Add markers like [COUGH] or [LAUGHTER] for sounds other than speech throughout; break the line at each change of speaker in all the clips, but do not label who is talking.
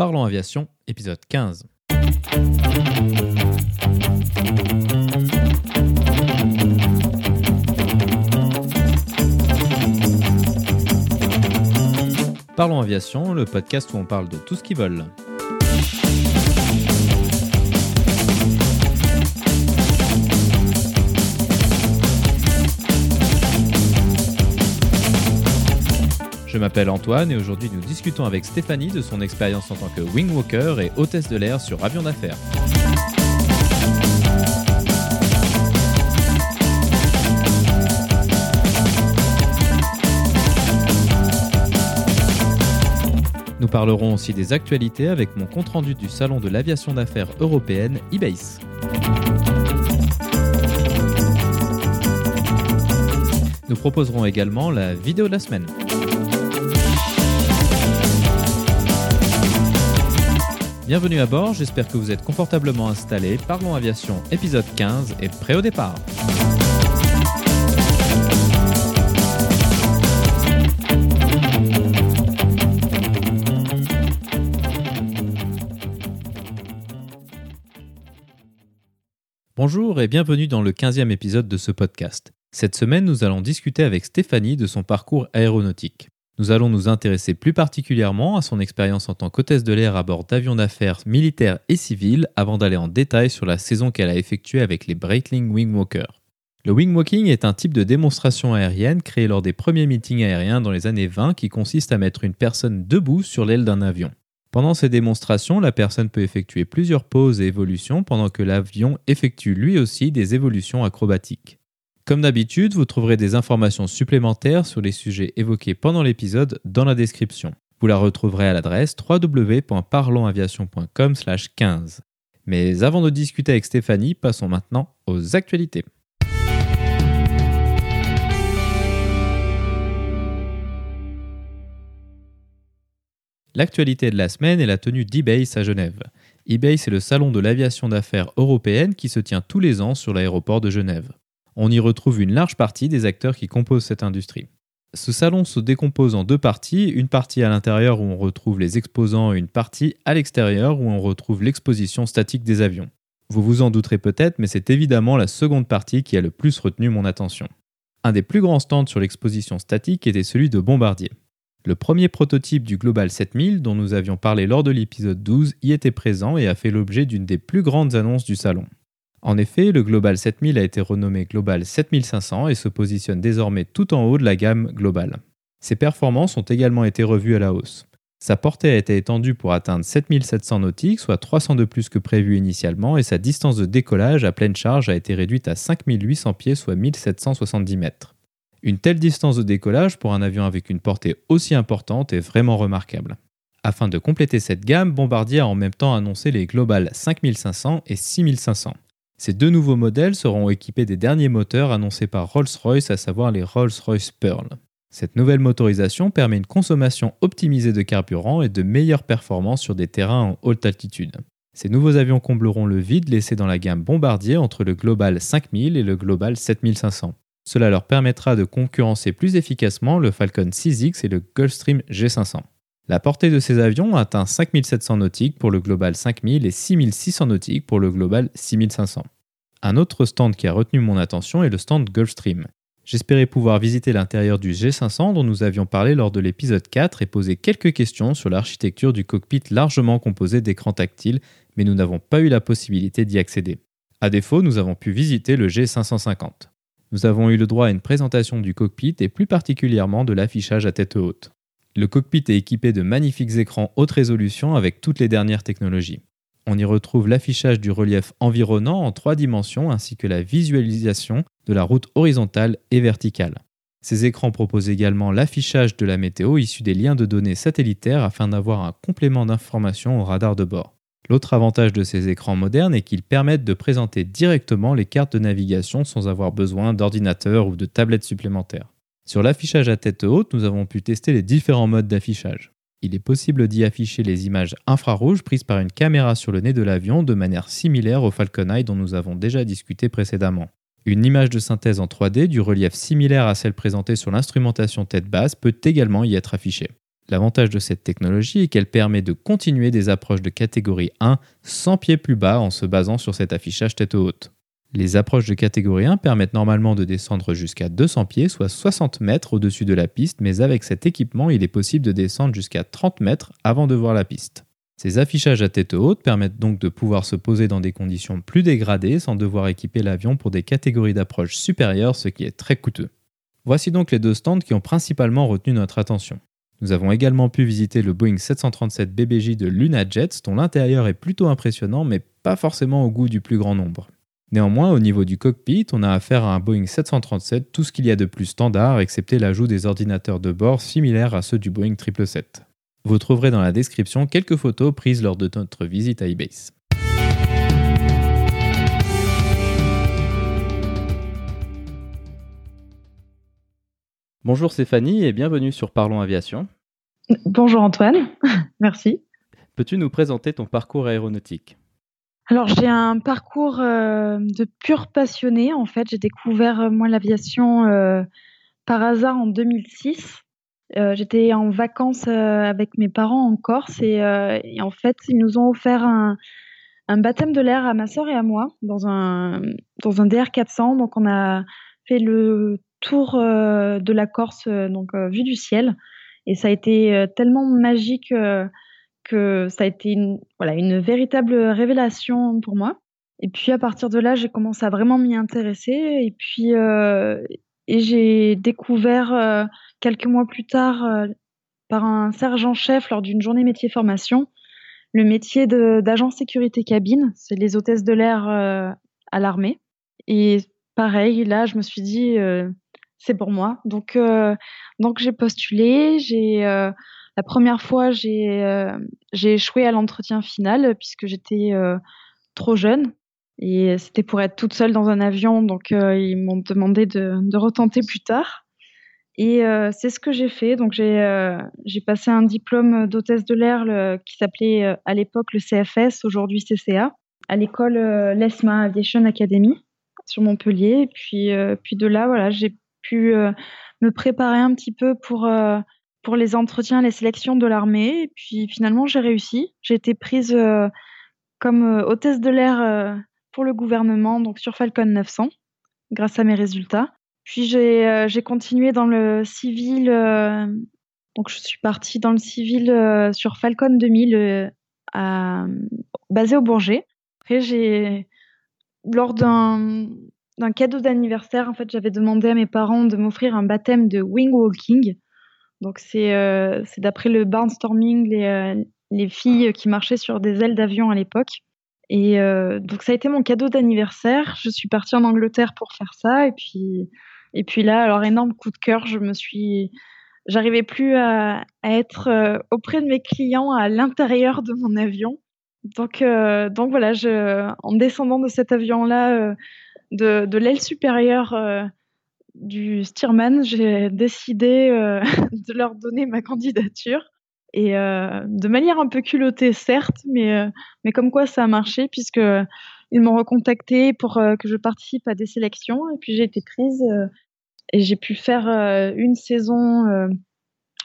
Parlons Aviation, épisode 15. Parlons Aviation, le podcast où on parle de tout ce qui vole. Je m'appelle Antoine et aujourd'hui nous discutons avec Stéphanie de son expérience en tant que wingwalker et hôtesse de l'air sur avion d'affaires. Nous parlerons aussi des actualités avec mon compte-rendu du salon de l'aviation d'affaires européenne eBase. Nous proposerons également la vidéo de la semaine. Bienvenue à bord, j'espère que vous êtes confortablement installés. Parlons Aviation épisode 15 et prêt au départ. Bonjour et bienvenue dans le 15e épisode de ce podcast. Cette semaine, nous allons discuter avec Stéphanie de son parcours aéronautique. Nous allons nous intéresser plus particulièrement à son expérience en tant qu'hôtesse de l'air à bord d'avions d'affaires militaires et civils avant d'aller en détail sur la saison qu'elle a effectuée avec les Breitling Wingwalkers. Le wingwalking est un type de démonstration aérienne créé lors des premiers meetings aériens dans les années 20 qui consiste à mettre une personne debout sur l'aile d'un avion. Pendant ces démonstrations, la personne peut effectuer plusieurs pauses et évolutions pendant que l'avion effectue lui aussi des évolutions acrobatiques. Comme d'habitude, vous trouverez des informations supplémentaires sur les sujets évoqués pendant l'épisode dans la description. Vous la retrouverez à l'adresse www.parlonsaviation.com/15. Mais avant de discuter avec Stéphanie, passons maintenant aux actualités. L'actualité de la semaine est la tenue d'eBay à Genève. eBay, c'est le salon de l'aviation d'affaires européenne qui se tient tous les ans sur l'aéroport de Genève. On y retrouve une large partie des acteurs qui composent cette industrie. Ce salon se décompose en deux parties, une partie à l'intérieur où on retrouve les exposants et une partie à l'extérieur où on retrouve l'exposition statique des avions. Vous vous en douterez peut-être, mais c'est évidemment la seconde partie qui a le plus retenu mon attention. Un des plus grands stands sur l'exposition statique était celui de Bombardier. Le premier prototype du Global 7000, dont nous avions parlé lors de l'épisode 12, y était présent et a fait l'objet d'une des plus grandes annonces du salon. En effet, le Global 7000 a été renommé Global 7500 et se positionne désormais tout en haut de la gamme globale. Ses performances ont également été revues à la hausse. Sa portée a été étendue pour atteindre 7700 nautiques, soit 300 de plus que prévu initialement, et sa distance de décollage à pleine charge a été réduite à 5800 pieds, soit 1770 mètres. Une telle distance de décollage pour un avion avec une portée aussi importante est vraiment remarquable. Afin de compléter cette gamme, Bombardier a en même temps annoncé les Global 5500 et 6500. Ces deux nouveaux modèles seront équipés des derniers moteurs annoncés par Rolls-Royce, à savoir les Rolls-Royce Pearl. Cette nouvelle motorisation permet une consommation optimisée de carburant et de meilleures performances sur des terrains en haute altitude. Ces nouveaux avions combleront le vide laissé dans la gamme Bombardier entre le Global 5000 et le Global 7500. Cela leur permettra de concurrencer plus efficacement le Falcon 6X et le Gulfstream G500. La portée de ces avions atteint 5700 nautiques pour le Global 5000 et 6600 nautiques pour le Global 6500. Un autre stand qui a retenu mon attention est le stand Gulfstream. J'espérais pouvoir visiter l'intérieur du G500 dont nous avions parlé lors de l'épisode 4 et poser quelques questions sur l'architecture du cockpit largement composé d'écrans tactiles, mais nous n'avons pas eu la possibilité d'y accéder. A défaut, nous avons pu visiter le G550 nous avons eu le droit à une présentation du cockpit et plus particulièrement de l'affichage à tête haute. Le cockpit est équipé de magnifiques écrans haute résolution avec toutes les dernières technologies. On y retrouve l'affichage du relief environnant en trois dimensions ainsi que la visualisation de la route horizontale et verticale. Ces écrans proposent également l'affichage de la météo issu des liens de données satellitaires afin d'avoir un complément d'information au radar de bord. L'autre avantage de ces écrans modernes est qu'ils permettent de présenter directement les cartes de navigation sans avoir besoin d'ordinateur ou de tablettes supplémentaires. Sur l'affichage à tête haute, nous avons pu tester les différents modes d'affichage. Il est possible d'y afficher les images infrarouges prises par une caméra sur le nez de l'avion de manière similaire au Falcon Eye dont nous avons déjà discuté précédemment. Une image de synthèse en 3D du relief similaire à celle présentée sur l'instrumentation tête basse peut également y être affichée. L'avantage de cette technologie est qu'elle permet de continuer des approches de catégorie 1 100 pieds plus bas en se basant sur cet affichage tête haute. Les approches de catégorie 1 permettent normalement de descendre jusqu'à 200 pieds, soit 60 mètres au-dessus de la piste, mais avec cet équipement, il est possible de descendre jusqu'à 30 mètres avant de voir la piste. Ces affichages à tête haute permettent donc de pouvoir se poser dans des conditions plus dégradées sans devoir équiper l'avion pour des catégories d'approche supérieures, ce qui est très coûteux. Voici donc les deux stands qui ont principalement retenu notre attention. Nous avons également pu visiter le Boeing 737 BBJ de Luna Jets, dont l'intérieur est plutôt impressionnant, mais pas forcément au goût du plus grand nombre. Néanmoins, au niveau du cockpit, on a affaire à un Boeing 737, tout ce qu'il y a de plus standard, excepté l'ajout des ordinateurs de bord similaires à ceux du Boeing 777. Vous trouverez dans la description quelques photos prises lors de notre visite à eBase. Bonjour Stéphanie et bienvenue sur Parlons Aviation.
Bonjour Antoine, [LAUGHS] merci.
Peux-tu nous présenter ton parcours aéronautique?
Alors j'ai un parcours euh, de pur passionné. En fait, j'ai découvert euh, moi l'aviation euh, par hasard en 2006. J'étais en vacances avec mes parents en Corse et, en fait ils nous ont offert un, un baptême de l'air à ma soeur et à moi dans un, dans un DR400. Donc on a fait le tour de la Corse, donc vue du ciel. Et ça a été tellement magique que ça a été une, voilà, une véritable révélation pour moi. Et puis à partir de là, j'ai commencé à vraiment m'y intéresser. Et puis et j'ai découvert quelques mois plus tard par un sergent-chef lors d'une journée métier formation le métier d'agent sécurité cabine. C'est les hôtesses de l'air à l'armée. Et pareil, là, je me suis dit, c'est pour moi. Donc, euh, donc j'ai postulé. J'ai euh, la première fois, j'ai euh, j'ai échoué à l'entretien final puisque j'étais trop jeune et c'était pour être toute seule dans un avion. Donc, ils m'ont demandé de, retenter plus tard. Et c'est ce que j'ai fait. Donc, j'ai passé un diplôme d'hôtesse de l'air qui s'appelait à l'époque le CFS, aujourd'hui CCA, à l'école l'ESMA Aviation Academy sur Montpellier. Et puis, puis de là, voilà, j'ai pu euh, me préparer un petit peu pour, euh, pour les entretiens, les sélections de l'armée. Et puis finalement, j'ai réussi. J'ai été prise euh, comme hôtesse de l'air pour le gouvernement, donc sur Falcon 900, grâce à mes résultats. Puis j'ai continué dans le civil. donc je suis partie dans le civil sur Falcon 2000, basé au Bourget. Après, lors d'un cadeau d'anniversaire, en fait, j'avais demandé à mes parents de m'offrir un baptême de wing walking. Donc c'est euh, d'après le barnstorming, les, euh, les, filles qui marchaient sur des ailes d'avion à l'époque. Et euh, donc ça a été mon cadeau d'anniversaire. Je suis partie en Angleterre pour faire ça. Et puis, et puis là, alors énorme coup de cœur, je me suis, j'arrivais plus à, à être euh, auprès de mes clients à l'intérieur de mon avion. Donc, euh, donc voilà, je, en descendant de cet avion-là, de, de l'aile supérieure euh, du Stearman, j'ai décidé euh, [LAUGHS] de leur donner ma candidature. Et euh, de manière un peu culottée, certes, mais, mais comme quoi ça a marché, puisque ils m'ont recontacté pour que je participe à des sélections. Et puis j'ai été prise et j'ai pu faire une saison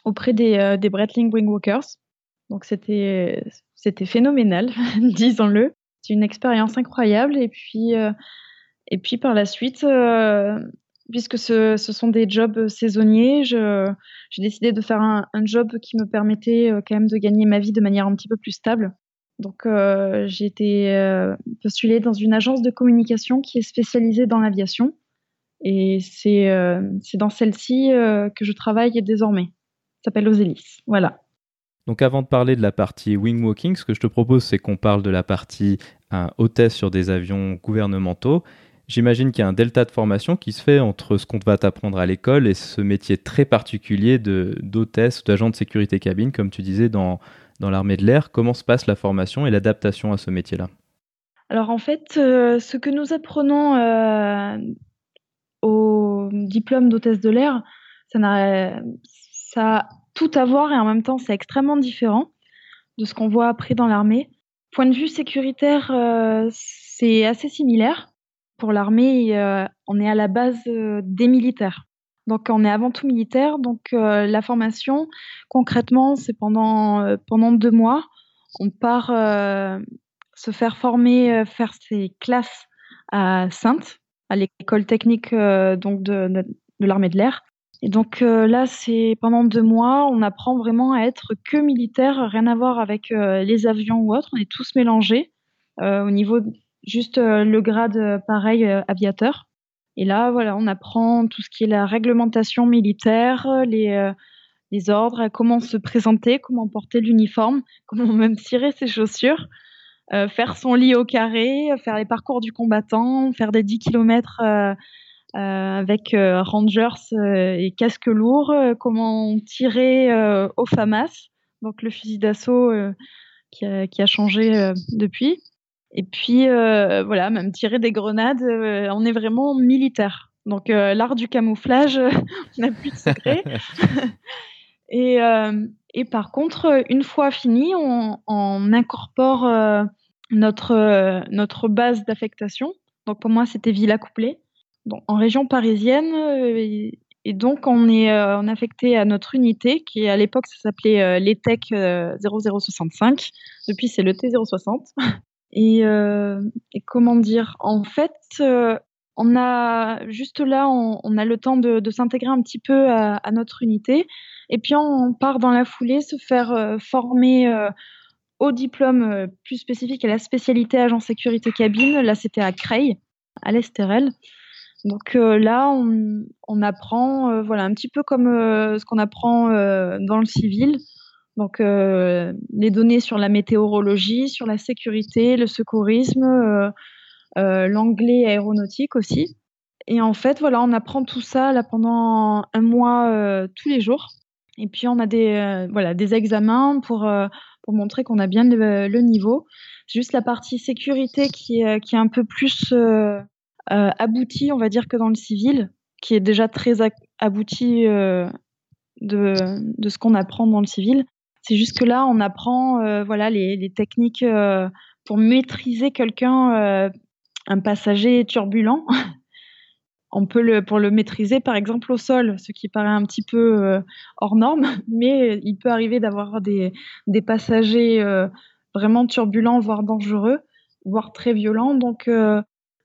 auprès des, des Breitling Wingwalkers. Donc c'était phénoménal, [LAUGHS] disons-le. C'est une expérience incroyable. Et puis et puis par la suite, euh, puisque ce, sont des jobs saisonniers, j'ai décidé de faire un, job qui me permettait euh, quand même de gagner ma vie de manière un petit peu plus stable. Donc euh, j'ai été euh, postulée dans une agence de communication qui est spécialisée dans l'aviation. Et c'est euh, dans celle-ci que je travaille désormais. Ça s'appelle Osélis. Voilà.
Donc avant de parler de la partie wing walking, ce que je te propose, c'est qu'on parle de la partie hôtesse sur des avions gouvernementaux J'imagine qu'il y a un delta de formation qui se fait entre ce qu'on va t'apprendre à l'école et ce métier très particulier d'hôtesse ou d'agent de sécurité cabine, comme tu disais dans, dans l'armée de l'air. Comment se passe la formation et l'adaptation à ce métier-là?
Alors en fait, euh, ce que nous apprenons euh, au diplôme d'hôtesse de l'air, ça, a tout à voir et en même temps c'est extrêmement différent de ce qu'on voit après dans l'armée. Point de vue sécuritaire, euh, c'est assez similaire pour l'armée, euh, on est à la base euh, des militaires. Donc on est avant tout militaire. Donc la formation, concrètement, c'est pendant, pendant deux mois. On part se faire former, faire ses classes à Sainte, à l'école technique donc de, de l'armée de l'air. Et donc euh, là, c'est pendant deux mois, on apprend vraiment à être que militaire, rien à voir avec euh, les avions ou autres. On est tous mélangés euh, au niveau juste le grade pareil aviateur. Et là, voilà, on apprend tout ce qui est la réglementation militaire, les, ordres, comment se présenter, comment porter l'uniforme, [LAUGHS] comment même tirer ses chaussures. faire son lit au carré, faire les parcours du combattant, faire des 10 km euh, avec euh, Rangers euh, et casque lourd, comment tirer au FAMAS, donc le fusil d'assaut qui, a, changé depuis. Et puis, voilà, même tirer des grenades, on est vraiment militaire. Donc, l'art du camouflage, [LAUGHS] on n'a plus de secret. [LAUGHS] et, et, par contre, une fois fini, on, on incorpore notre, notre base d'affectation. Donc, pour moi, c'était Villa Couplée en région parisienne. Euh, et, donc, on est euh, affecté à notre unité, qui à l'époque, ça s'appelait euh, l'ETEC 0065. Depuis, c'est le T060. Et, et, comment dire En fait, on a juste là, on, a le temps de, s'intégrer un petit peu à, notre unité. Et puis, on part dans la foulée se faire former au diplôme plus spécifique à la spécialité agent sécurité cabine. Là, c'était à Creil, à l'Estérel. Donc euh, là, on, apprend, euh, voilà, un petit peu comme euh, ce qu'on apprend dans le civil. Donc les données sur la météorologie, sur la sécurité, le secourisme, l'anglais aéronautique aussi. Et en fait, voilà, on apprend tout ça là pendant un mois tous les jours. Et puis on a des voilà des examens pour pour montrer qu'on a bien le, niveau. C'est juste la partie sécurité qui est qui est un peu plus euh, abouti, on va dire, que dans le civil, qui est déjà très abouti euh, de, de, ce qu'on apprend dans le civil. C'est juste que là, on apprend euh, voilà, les, techniques pour maîtriser quelqu'un, un passager turbulent. [LAUGHS] on peut le, pour le maîtriser, par exemple, au sol, ce qui paraît un petit peu hors norme, [LAUGHS] mais il peut arriver d'avoir des, passagers vraiment turbulents, voire dangereux, voire très violents. Donc,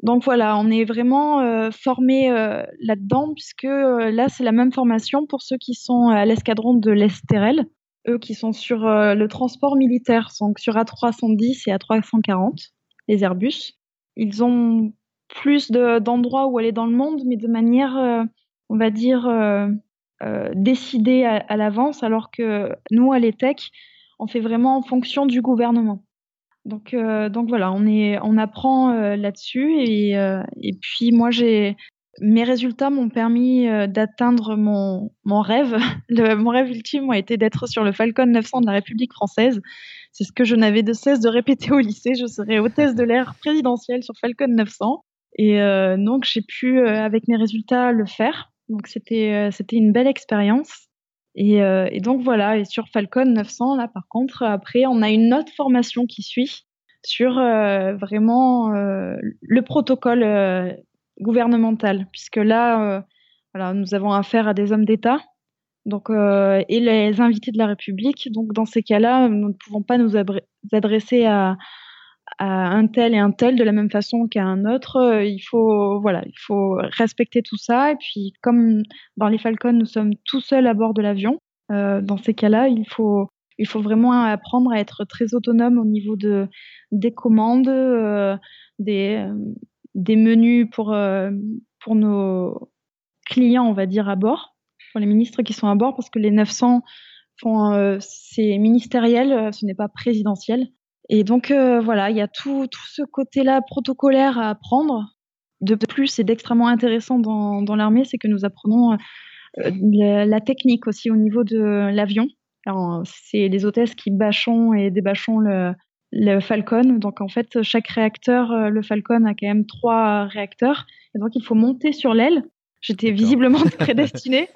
donc voilà, on est vraiment euh, formé euh, là-dedans, puisque euh, là, c'est la même formation pour ceux qui sont à l'escadron de l'Estérel, eux qui sont sur le transport militaire, donc sur A310 et A340, les Airbus. Ils ont plus d'endroits où aller dans le monde, mais de manière, on va dire, décidée à, l'avance, alors que nous, à l'ETEC, on fait vraiment en fonction du gouvernement. Donc, euh, donc voilà, on, est, on apprend euh, là-dessus. Et, euh, et puis moi, j'ai mes résultats m'ont permis d'atteindre mon, rêve. [LAUGHS] Mon rêve ultime a été d'être sur le Falcon 900 de la République française. C'est ce que je n'avais de cesse de répéter au lycée. Je serais hôtesse de l'air présidentielle sur Falcon 900. Et donc, j'ai pu, avec mes résultats, le faire. Donc, c'était une belle expérience. Euh, et, donc voilà, et sur Falcon 900, là par contre, après, on a une autre formation qui suit sur euh, vraiment euh, le protocole gouvernemental, puisque là, voilà, nous avons affaire à des hommes d'État donc, et les invités de la République. Donc dans ces cas-là, nous ne pouvons pas nous adresser à, à un tel et un tel de la même façon qu'à un autre. Euh, il faut, voilà, il faut respecter tout ça. Et puis, comme dans les Falcons, nous sommes tout seuls à bord de l'avion, euh, dans ces cas-là, il faut, il faut vraiment apprendre à être très autonome au niveau de, des commandes, euh, des, des menus pour, pour nos clients, on va dire, à bord, pour les ministres qui sont à bord, parce que les 900 font, c'est ministériel, ce n'est pas présidentiel. Et donc euh, voilà, il y a tout, tout ce côté-là protocolaire à apprendre. De plus, et d'extrêmement intéressant dans, dans l'armée, c'est que nous apprenons euh, la, technique aussi au niveau de l'avion. C'est les hôtesses qui bâchons et débâchons le, le Falcon. Donc en fait, chaque réacteur, euh, le Falcon a quand même trois réacteurs. Et donc il faut monter sur l'aile. J'étais visiblement [LAUGHS] prédestinée.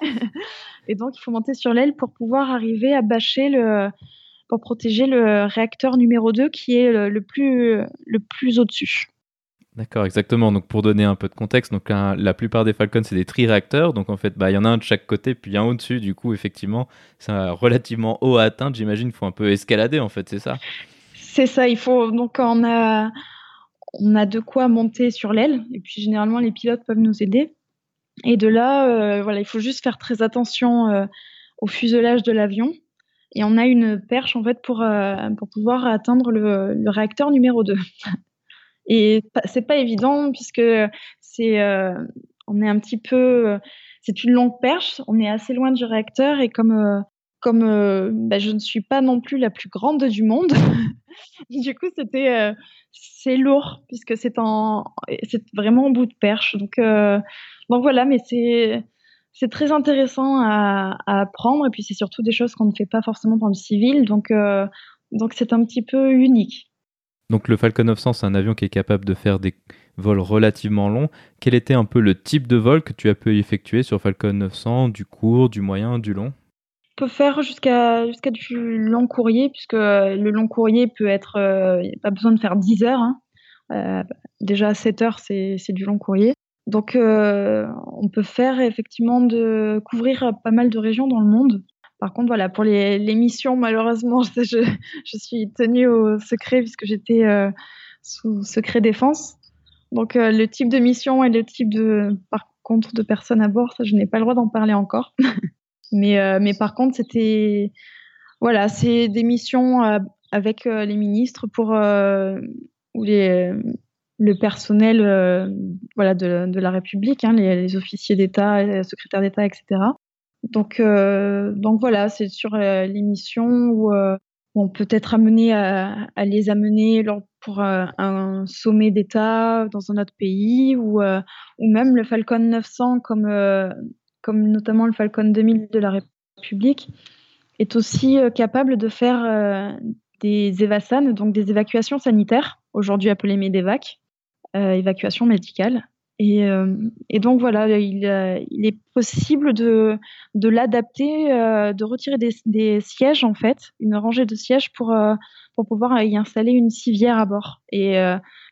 et donc il faut monter sur l'aile pour pouvoir arriver à bâcher le, pour protéger le réacteur numéro 2 qui est le, plus, le plus au-dessus.
D'accord, exactement. Donc pour donner un peu de contexte, donc la plupart des Falcons c'est des tri-réacteurs, donc en fait bah, il y en a un de chaque côté puis un au-dessus. Du coup effectivement c'est relativement haut à atteindre. J'imagine qu'il faut un peu escalader en fait, c'est ça?
C'est ça. Il faut donc on a on a de quoi monter sur l'aile et puis généralement les pilotes peuvent nous aider. Et de là euh, voilà il faut juste faire très attention euh, au fuselage de l'avion et on a une perche en fait pour euh, pour pouvoir atteindre le, le réacteur numéro 2. [LAUGHS] Et c'est pas évident puisque c'est, on est un petit peu, c'est une longue perche, on est assez loin du réacteur et comme euh, comme bah, je ne suis pas non plus la plus grande du monde, [LAUGHS] du coup c'était c'est lourd puisque c'est en c'est vraiment en bout de perche. Donc donc voilà, mais c'est très intéressant à, à, apprendre et puis c'est surtout des choses qu'on ne fait pas forcément dans le civil. Donc donc c'est un petit peu unique.
Donc le Falcon 900, c'est un avion qui est capable de faire des vols relativement longs. Quel était un peu le type de vol que tu as pu effectuer sur Falcon 900, du court, du moyen, du long?
On peut faire jusqu'à jusqu'à du long courrier, puisque le long courrier peut être... Euh, il n'y a pas besoin de faire 10 heures. Hein. Euh, déjà 7 heures, c'est du long courrier. Donc euh, on peut faire effectivement de couvrir pas mal de régions dans le monde. Par contre, voilà, pour les, missions, malheureusement, [LAUGHS] je, suis tenue au secret puisque j'étais euh, sous secret défense. Donc, euh, le type de mission et le type de, par contre, de personnes à bord, je n'ai pas le droit d'en parler encore. [LAUGHS] mais, euh, mais par contre, c'était, voilà, c'est des missions avec les ministres pour ou les le personnel voilà de, la République, hein, les, les, officiers d'État, les secrétaires d'État, etc. Donc, euh, donc voilà, c'est sur euh, l'émission où euh, on peut être amené à, à les amener pour un sommet d'État dans un autre pays ou, ou même le Falcon 900 comme, comme notamment le Falcon 2000 de la République est aussi capable de faire des EVASAN, donc des évacuations sanitaires, aujourd'hui appelées MEDEVAC, évacuation médicale. Et, euh, et, donc voilà, il, euh, est possible de, l'adapter, euh, de retirer des, sièges en fait, une rangée de sièges pour, pour pouvoir y installer une civière à bord et,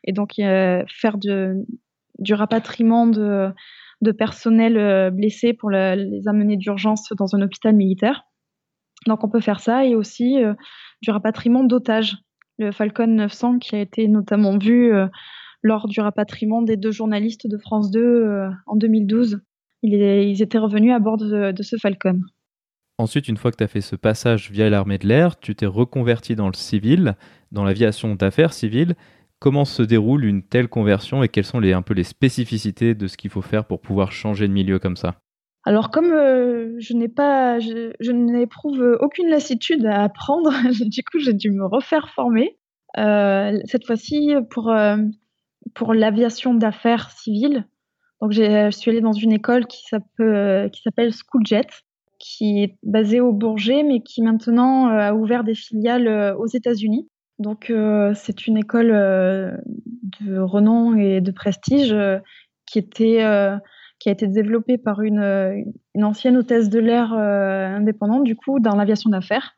donc faire du rapatriement de, de personnel blessé pour les amener d'urgence dans un hôpital militaire. Donc on peut faire ça et aussi du rapatriement d'otages. Le Falcon 900 qui a été notamment vu lors du rapatriement des deux journalistes de France 2 euh, en 2012. Ils, étaient revenus à bord de, ce Falcon.
Ensuite, une fois que tu as fait ce passage via l'armée de l'air, tu t'es reconverti dans le civil, dans l'aviation d'affaires civiles. Comment se déroule une telle conversion et quelles sont les, un peu les spécificités de ce qu'il faut faire pour pouvoir changer de milieu comme ça
alors comme euh, je n'ai pas, je, n'éprouve aucune lassitude à apprendre, [LAUGHS] du coup j'ai dû me refaire former. Euh, cette fois-ci pour pour l'aviation d'affaires civile. Donc, je suis allée dans une école qui s'appelle Schooljet, qui est basée au Bourget, mais qui maintenant euh, a ouvert des filiales euh, aux États-Unis. Donc, euh, c'est une école de renom et de prestige qui était qui a été développée par une, une ancienne hôtesse de l'air indépendante, du coup, dans l'aviation d'affaires,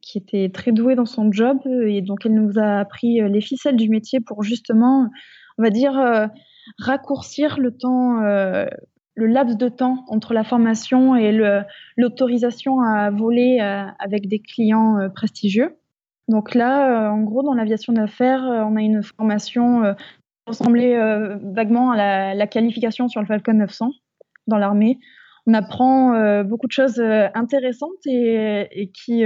qui était très douée dans son job. Et donc, elle nous a appris les ficelles du métier pour justement on va dire, euh, raccourcir le temps, euh, le laps de temps entre la formation et l'autorisation à voler euh, avec des clients prestigieux. Donc là, en gros, dans l'aviation d'affaires, on a une formation qui ressemblait vaguement à la, qualification sur le Falcon 900 dans l'armée. On apprend beaucoup de choses intéressantes et, qui,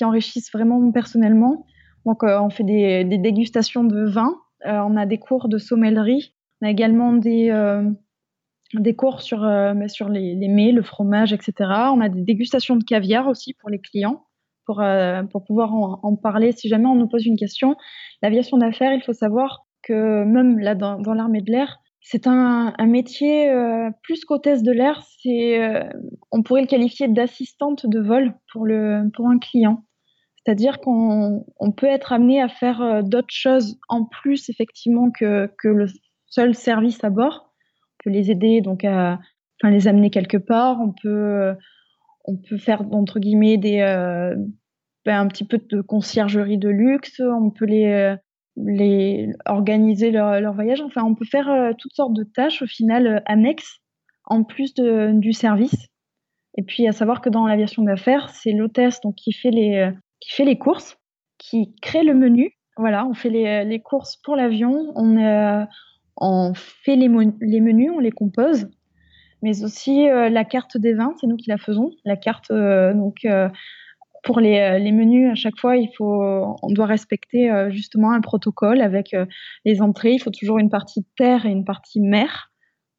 enrichissent vraiment personnellement. Donc, on fait des, dégustations de vin euh, on a des cours de sommellerie. On a également des, euh, des cours sur, euh, sur les, les, mets, le fromage, etc. On a des dégustations de caviar aussi pour les clients, pour, pour pouvoir en, parler si jamais on nous pose une question. L'aviation d'affaires, il faut savoir que même là dans, l'armée de l'air, c'est un, métier plus qu'hôtesse de l'air. C'est, on pourrait le qualifier d'assistante de vol pour, le, pour un client. C'est-à-dire qu'on peut être amené à faire euh, d'autres choses en plus effectivement que, que le seul service à bord. On peut les aider donc à les amener quelque part. On peut on peut faire entre guillemets des euh, ben, un petit peu de conciergerie de luxe. On peut les les organiser leur, leur, voyage. Enfin, on peut faire toutes sortes de tâches au final annexes en plus du service. Et puis à savoir que dans l'aviation d'affaires, c'est l'hôtesse donc qui fait les qui fait les courses, qui crée le menu. Voilà, on fait les, les courses pour l'avion, on, on fait les, les menus, on les compose mais aussi euh, la carte des vins, c'est nous qui la faisons. La carte, euh, donc euh, pour les, les, menus, à chaque fois, il faut, on doit respecter justement un protocole avec les entrées. Il faut toujours une partie terre et une partie mer.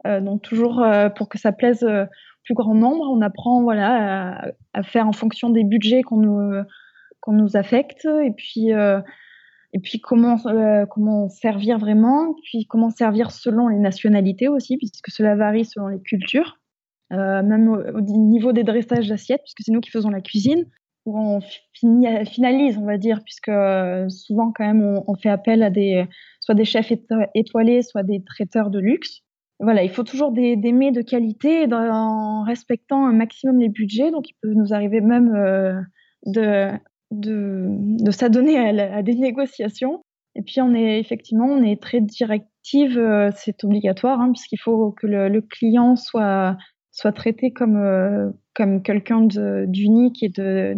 donc toujours pour que ça plaise au plus grand nombre, on apprend voilà à, à faire en fonction des budgets qu'on nous qu'on nous affecte et puis et puis comment euh, comment servir vraiment, puis comment servir selon les nationalités aussi, puisque cela varie selon les cultures, euh, même au, niveau des dressages d'assiettes, puisque c'est nous qui faisons la cuisine, où on finalise, on va dire, puisque euh, souvent quand même on, fait appel à des soit des chefs étoilés, soit des traiteurs de luxe. Voilà, il faut toujours des, mets de qualité en respectant un maximum les budgets, donc il peut nous arriver même de de, s'adonner à, des négociations. Et puis on est effectivement, on est très directive, euh, c'est obligatoire, hein, puisqu'il faut que le, client soit soit traité comme euh, comme quelqu'un d'unique et de,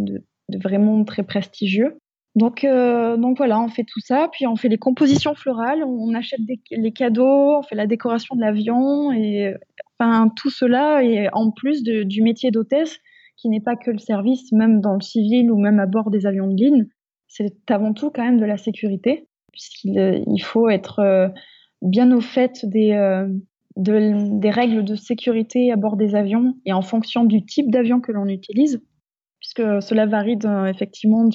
vraiment très prestigieux. Donc euh, donc voilà, on fait tout ça, puis on fait les compositions florales, on, achète les cadeaux, on fait la décoration de l'avion et enfin tout cela et en plus du métier d'hôtesse n'est pas que le service, même dans le civil ou même à bord des avions de ligne. C'est avant tout quand même de la sécurité, puisqu'il euh, faut être euh, bien au fait des, euh, de, des règles de sécurité à bord des avions et en fonction du type d'avion que l'on utilise, puisque cela varie effectivement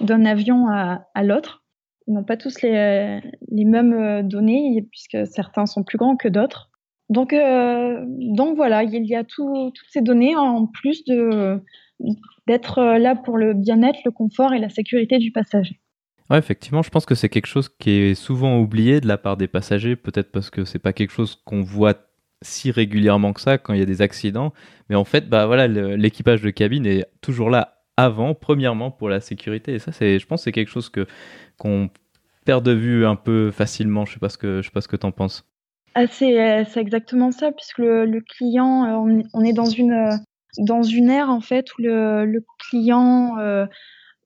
d'un avion à, à l'autre. Ils n'ont pas tous les, les mêmes données, puisque certains sont plus grands que d'autres. Donc, euh, donc voilà, il y a tout, toutes ces données en plus d'être là pour le bien-être, le confort et la sécurité du passager.
Ouais, effectivement, je pense que c'est quelque chose qui est souvent oublié de la part des passagers, peut-être parce que c'est pas quelque chose qu'on voit si régulièrement que ça quand il y a des accidents. Mais en fait, bah voilà, l'équipage de cabine est toujours là avant, premièrement pour la sécurité. Et ça, c'est, je pense, c'est quelque chose que qu'on perd de vue un peu facilement. Je sais pas ce que je sais pas ce que t'en penses.
Ah, euh, c'est exactement ça, puisque le, client, euh, on, est dans une, euh, dans une ère en fait où le, client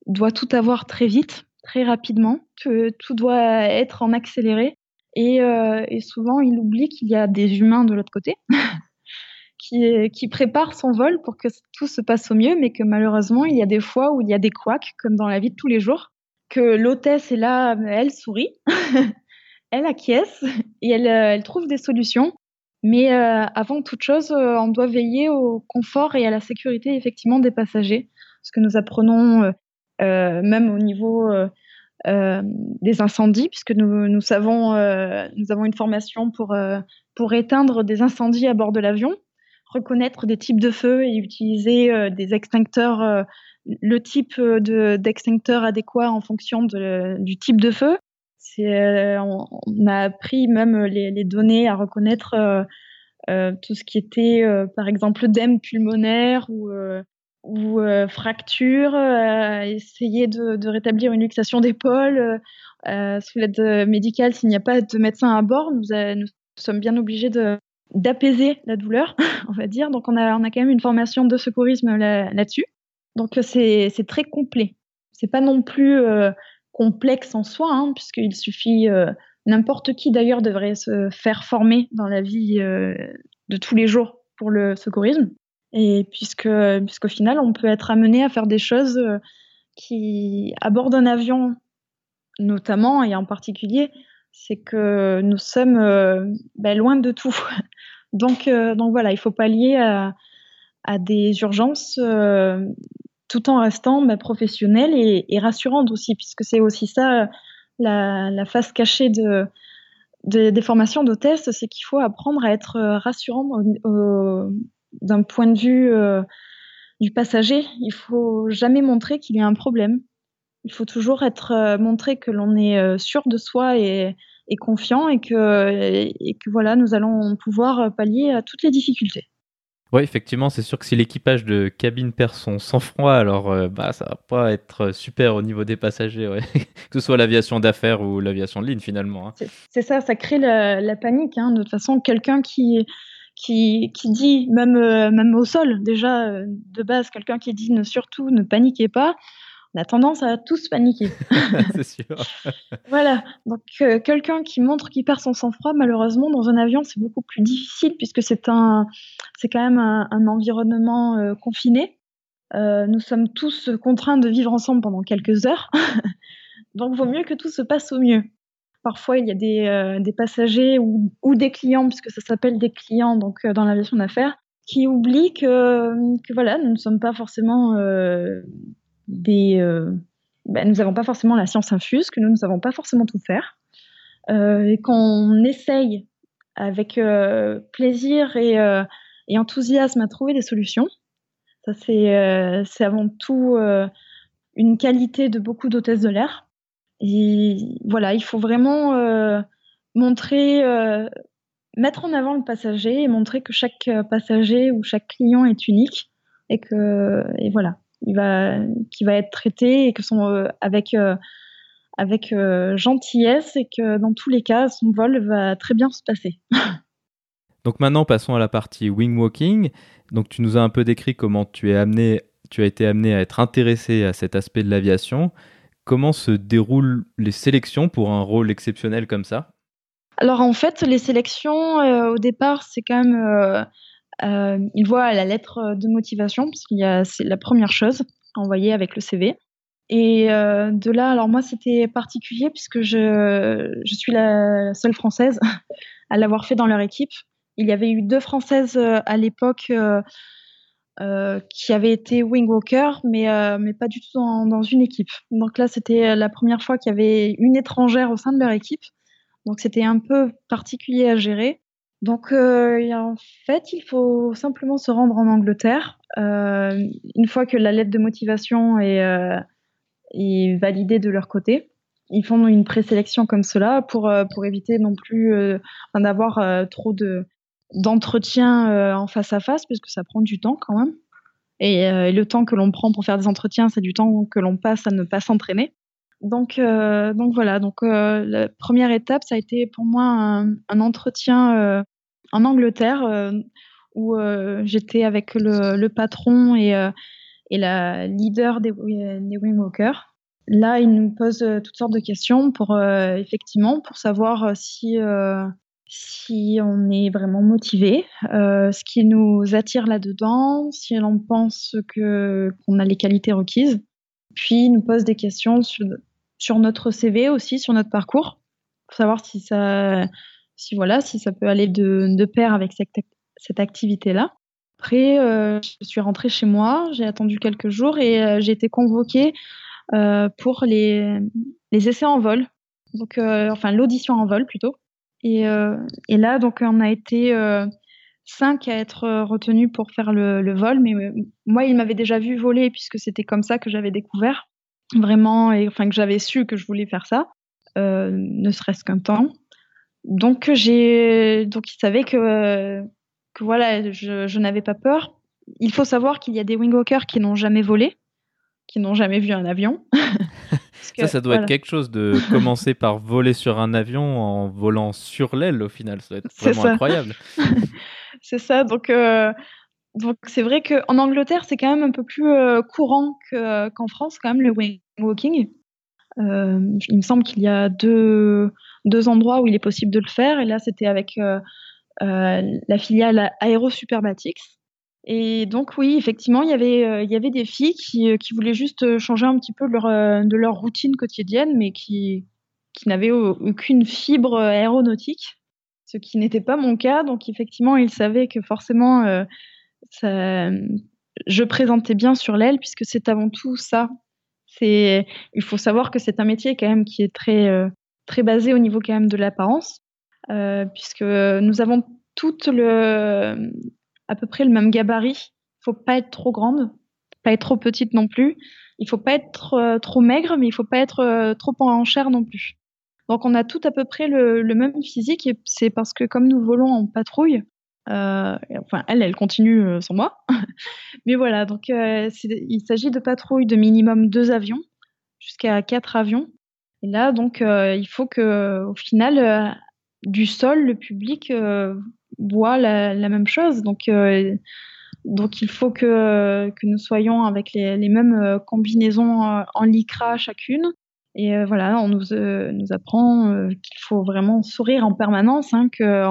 doit tout avoir très vite, très rapidement, que tout doit être en accéléré. Et, et souvent, il oublie qu'il y a des humains de l'autre côté [LAUGHS] qui, qui préparent son vol pour que tout se passe au mieux, mais que malheureusement, il y a des fois où il y a des couacs, comme dans la vie de tous les jours, que l'hôtesse est là, elle sourit. [LAUGHS] elle acquiesce et elle, euh, elle trouve des solutions. Mais euh, avant toute chose, euh, on doit veiller au confort et à la sécurité effectivement des passagers. Ce que nous apprenons même au niveau des incendies, puisque nous, nous savons, nous avons une formation pour, éteindre des incendies à bord de l'avion, reconnaître des types de feux et utiliser des extincteurs, le type d'extincteur adéquat en fonction du type de feu euh, on, a appris même les, données à reconnaître euh, euh, tout ce qui était, par exemple, l'œdème pulmonaire ou, fracture, essayer de, rétablir une luxation d'épaule. sous l'aide médicale, s'il n'y a pas de médecin à bord, nous, sommes bien obligés d'apaiser la douleur, [LAUGHS] on va dire. Donc on a, on a quand même une formation de secourisme là, dessus Donc c'est, c'est très complet. C'est pas non plus complexe en soi, hein, puisqu'il suffit, euh, n'importe qui d'ailleurs devrait se faire former dans la vie euh, de tous les jours pour le secourisme. Et puisque, puisqu'au final, on peut être amené à faire des choses euh, qui, à bord d'un avion, notamment et en particulier, c'est que nous sommes ben, loin de tout. [LAUGHS] donc, donc voilà, il faut pallier à, à des urgences tout en restant bah, professionnelle et, rassurante aussi, puisque c'est aussi ça la, face cachée de, des formations d'hôtesse, c'est qu'il faut apprendre à être euh, rassurant d'un point de vue euh, du passager. Il faut jamais montrer qu'il y a un problème. Il faut toujours être euh, montré que l'on est sûr de soi et, confiant et que, et que voilà, nous allons pouvoir pallier à toutes les difficultés.
Oui, effectivement, c'est sûr que si l'équipage de cabine perd son sang-froid, alors euh, bah, ça va pas être super au niveau des passagers, [LAUGHS] que ce soit l'aviation d'affaires ou l'aviation de ligne finalement. Hein.
C'est ça, ça crée la, panique. Hein. De toute façon, quelqu'un qui, dit, même, euh, même au sol, déjà euh, de base, quelqu'un qui dit ne, surtout ne paniquez pas, on a tendance à tous paniquer. [LAUGHS]
c'est [LAUGHS] sûr.
voilà. Donc, euh, quelqu'un qui montre qu'il perd son sang-froid, malheureusement, dans un avion, c'est beaucoup plus difficile puisque c'est un, c'est quand même un, environnement euh, confiné. Euh, nous sommes tous contraints de vivre ensemble pendant quelques heures. [LAUGHS] Donc, vaut mieux que tout se passe au mieux. Parfois, il y a des, des passagers ou, ou, des clients, puisque ça s'appelle des clients donc dans l'aviation d'affaires, qui oublient que, que, voilà, nous ne sommes pas forcément euh, ben, nous n'avons pas forcément la science infuse, que nous ne savons pas forcément tout faire, euh, et qu'on essaye avec euh, plaisir et, et, enthousiasme à trouver des solutions. Ça, c'est avant tout une qualité de beaucoup d'hôtesses de l'air. Et voilà, il faut vraiment montrer, mettre en avant le passager et montrer que chaque passager ou chaque client est unique et que et voilà va, qui va être traité et que son, euh, avec, euh, avec euh, gentillesse et que dans tous les cas, son vol va très bien se passer. [LAUGHS]
Donc maintenant, passons à la partie wing walking. Donc tu nous as un peu décrit comment tu es amené, tu as été amené à être intéressé à cet aspect de l'aviation. Comment se déroulent les sélections pour un rôle exceptionnel comme ça?
Alors en fait, les sélections au départ, c'est quand même euh, il voit la lettre de motivation, parce qu'il y a, c'est la première chose envoyée avec le CV. Et euh, de là, alors moi, c'était particulier puisque je, suis la seule française [LAUGHS] à l'avoir fait dans leur équipe. Il y avait eu deux françaises euh, à l'époque qui avaient été wing walker, mais, mais pas du tout dans, une équipe. Donc là, c'était la première fois qu'il y avait une étrangère au sein de leur équipe. Donc c'était un peu particulier à gérer. Donc, euh, en fait, il faut simplement se rendre en Angleterre. Euh, une fois que la lettre de motivation est, euh, est, validée de leur côté, ils font une présélection comme cela pour, pour éviter non plus d'avoir trop de, d'entretiens en face à face, puisque ça prend du temps quand même. Et, le temps que l'on prend pour faire des entretiens, c'est du temps que l'on passe à ne pas s'entraîner. Donc, donc voilà. Donc la première étape, ça a été pour moi un entretien en Angleterre euh, où euh, j'étais avec le, patron et, euh, et la leader des, des Wingwalkers. Là, il nous pose toutes sortes de questions pour effectivement pour savoir si si on est vraiment motivé, ce qui nous attire là-dedans, si l'on pense que qu'on a les qualités requises. Puis, il nous pose des questions sur, sur notre CV aussi, sur notre parcours, pour savoir si ça si voilà, si ça peut aller de, pair avec cette, activité-là. Après, euh, je suis rentrée chez moi, j'ai attendu quelques jours et euh, j'ai été convoquée euh, pour les, essais en vol, donc enfin l'audition en vol plutôt. Et, là, donc on a été cinq à être retenus pour faire le, vol, mais moi, il m'avait déjà vu voler puisque c'était comme ça que j'avais découvert vraiment, et enfin que j'avais su que je voulais faire ça, ne serait-ce qu'un temps. Donc j'ai donc il savait que que voilà, je, je n'avais pas peur. Il faut savoir qu'il y a des wingwalkers qui n'ont jamais volé, qui n'ont jamais vu un avion. [LAUGHS]
ça, ça doit être quelque chose de [LAUGHS] commencer par voler sur un avion en volant sur l'aile au final. Ça doit être vraiment incroyable. [LAUGHS]
c'est ça. Donc, euh, donc c'est vrai qu'en Angleterre, c'est quand même un peu plus euh, courant qu'en France, quand même, le wingwalking. Euh, il me semble qu'il y a deux, deux endroits où il est possible de le faire. Et là, c'était avec euh, euh, la filiale Aero Superbatics. Et donc oui, effectivement, il y avait, il y avait des filles qui, qui voulaient juste changer un petit peu leur, de leur routine quotidienne, mais qui, qui n'avaient aucune fibre aéronautique, ce qui n'était pas mon cas. Donc effectivement, ils savaient que forcément, je présentais bien sur l'aile, puisque c'est avant tout ça c'est, il faut savoir que c'est un métier quand même qui est très, euh, très basé au niveau quand même de l'apparence, euh, puisque nous avons toutes le, à peu près le même gabarit. Il faut pas être trop grande, pas être trop petite non plus. Il faut pas être euh, trop maigre, mais il faut pas être trop en chair non plus. Donc on a tout à peu près le, le même physique et c'est parce que comme nous volons en patrouille, enfin, elle, continue sans moi. [LAUGHS] Mais voilà, donc il s'agit de patrouilles de minimum deux avions jusqu'à quatre avions. Et là, donc, il faut que, au final, du sol, le public voit la, même chose. Donc, donc il faut que, nous soyons avec les, mêmes combinaisons en lycra chacune. Et voilà, on nous, nous apprend qu'il faut vraiment sourire en permanence, hein, que,